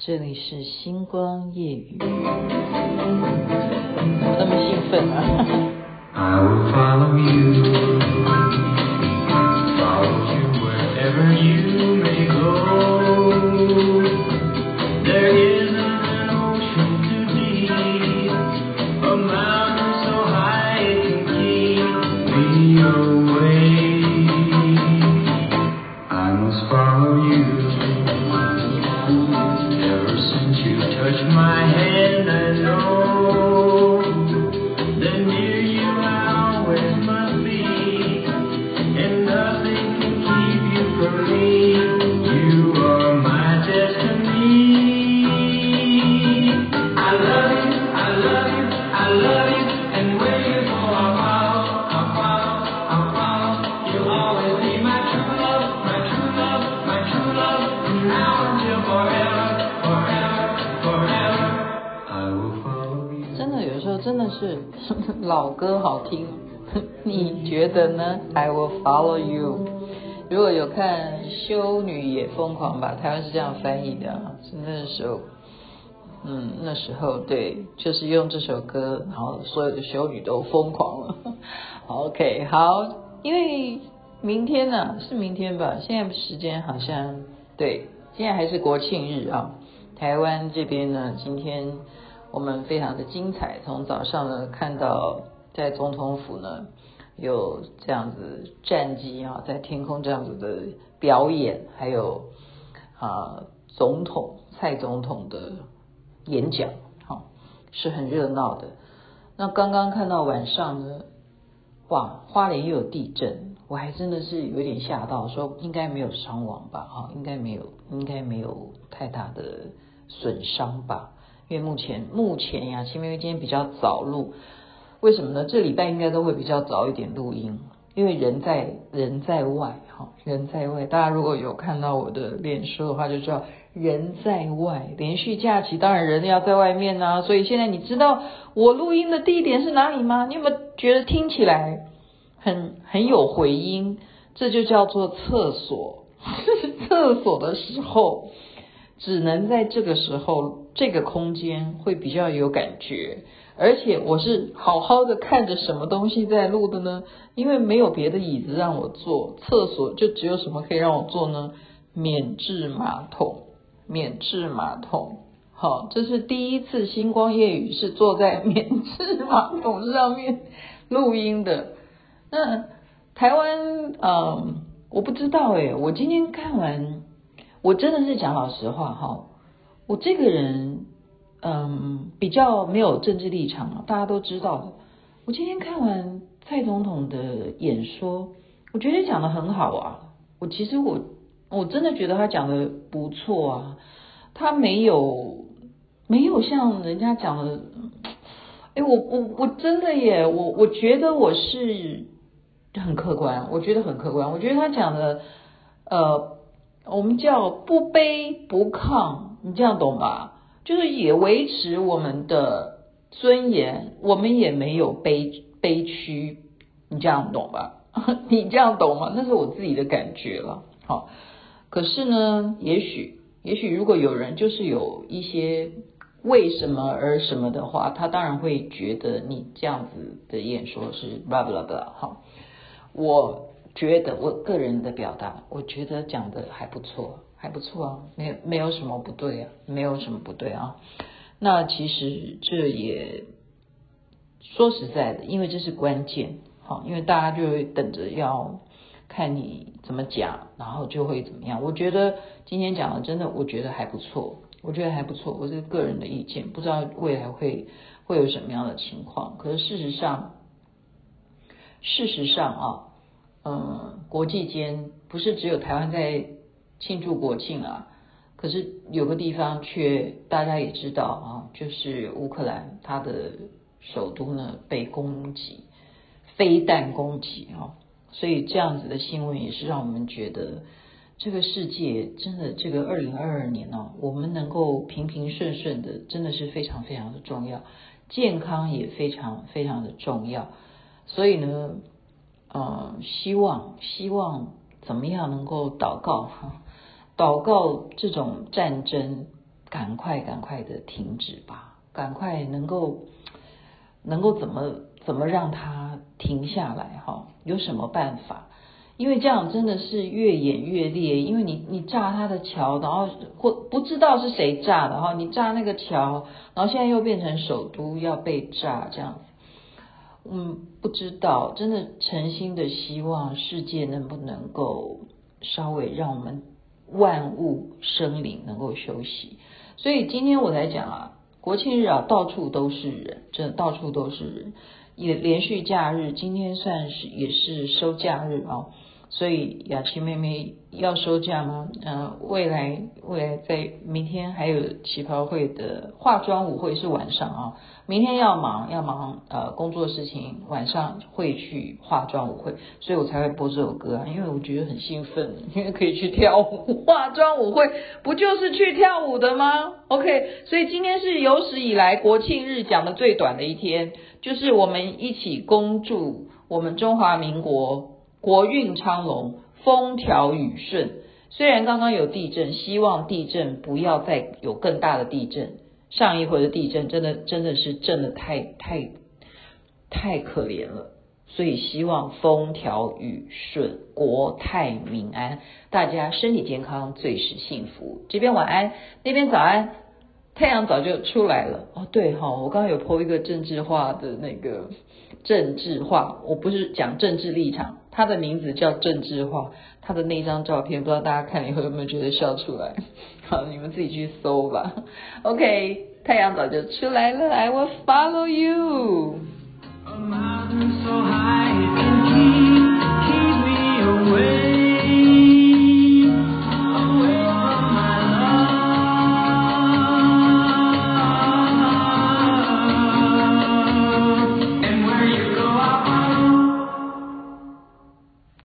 这里是星光夜雨，那么兴奋啊。那是老歌好听，你觉得呢？I will follow you。如果有看《修女也疯狂》吧，台湾是这样翻译的啊。是那时候，嗯，那时候对，就是用这首歌，然后所有的修女都疯狂了。OK，好，因为明天呢、是明天吧？现在时间好像对，现在还是国庆日啊。台湾这边呢，今天。我们非常的精彩，从早上呢看到在总统府呢有这样子战机啊在天空这样子的表演，还有啊总统蔡总统的演讲，好是很热闹的。那刚刚看到晚上呢，哇花莲又有地震，我还真的是有点吓到，说应该没有伤亡吧？哈，应该没有，应该没有太大的损伤吧？因为目前目前呀，因为今天比较早录，为什么呢？这礼拜应该都会比较早一点录音，因为人在人在外，哈，人在外。大家如果有看到我的脸书的话，就知道人在外。连续假期当然人要在外面呐，所以现在你知道我录音的地点是哪里吗？你有没有觉得听起来很很有回音？这就叫做厕所，厕所的时候。只能在这个时候，这个空间会比较有感觉，而且我是好好的看着什么东西在录的呢？因为没有别的椅子让我坐，厕所就只有什么可以让我坐呢？免治马桶，免治马桶。好，这是第一次星光夜雨是坐在免治马桶上面录音的。那台湾，嗯，我不知道诶，我今天看完。我真的是讲老实话哈，我这个人嗯比较没有政治立场，大家都知道的。我今天看完蔡总统的演说，我觉得讲得很好啊。我其实我我真的觉得他讲的不错啊，他没有没有像人家讲的，哎，我我我真的耶，我我觉得我是很客观，我觉得很客观，我觉得他讲的呃。我们叫不卑不亢，你这样懂吧？就是也维持我们的尊严，我们也没有卑卑屈，你这样懂吧？你这样懂吗？那是我自己的感觉了。好，可是呢，也许也许如果有人就是有一些为什么而什么的话，他当然会觉得你这样子的演说是 blah blah blah。好，我。觉得我个人的表达，我觉得讲的还不错，还不错啊，没有没有什么不对啊，没有什么不对啊。那其实这也说实在的，因为这是关键，好，因为大家就会等着要看你怎么讲，然后就会怎么样。我觉得今天讲的真的，我觉得还不错，我觉得还不错，我是个人的意见，不知道未来会会有什么样的情况。可是事实上，事实上啊。嗯，国际间不是只有台湾在庆祝国庆啊，可是有个地方却大家也知道啊，就是乌克兰它的首都呢被攻击，飞弹攻击啊，所以这样子的新闻也是让我们觉得这个世界真的这个二零二二年呢，我们能够平平顺顺的，真的是非常非常的重要，健康也非常非常的重要，所以呢。呃，希望希望怎么样能够祷告哈，祷告这种战争赶快赶快的停止吧，赶快能够能够怎么怎么让它停下来哈？有什么办法？因为这样真的是越演越烈，因为你你炸他的桥，然后或不知道是谁炸的哈，你炸那个桥，然后现在又变成首都要被炸这样，嗯，不知道，真的诚心的希望世界能不能够稍微让我们万物生灵能够休息，所以今天我才讲啊，国庆日啊，到处都是人，真的到处都是人，也连续假日，今天算是也是收假日啊。所以雅琪妹妹要收假吗？嗯、呃，未来未来在明天还有旗袍会的化妆舞会是晚上啊，明天要忙要忙呃工作事情，晚上会去化妆舞会，所以我才会播这首歌啊，因为我觉得很兴奋，因为可以去跳舞，化妆舞会 不就是去跳舞的吗？OK，所以今天是有史以来国庆日讲的最短的一天，就是我们一起恭祝我们中华民国。国运昌隆，风调雨顺。虽然刚刚有地震，希望地震不要再有更大的地震。上一回的地震真的真的是震得太太太可怜了，所以希望风调雨顺，国泰民安，大家身体健康，最是幸福。这边晚安，那边早安，太阳早就出来了。哦，对哈、哦，我刚刚有 po 一个政治化的那个政治化我不是讲政治立场他的名字叫政治化他的那张照片不知道大家看了以后有没有觉得笑出来？好你们自己去搜吧。Ok 太阳早就出来了 i will follow you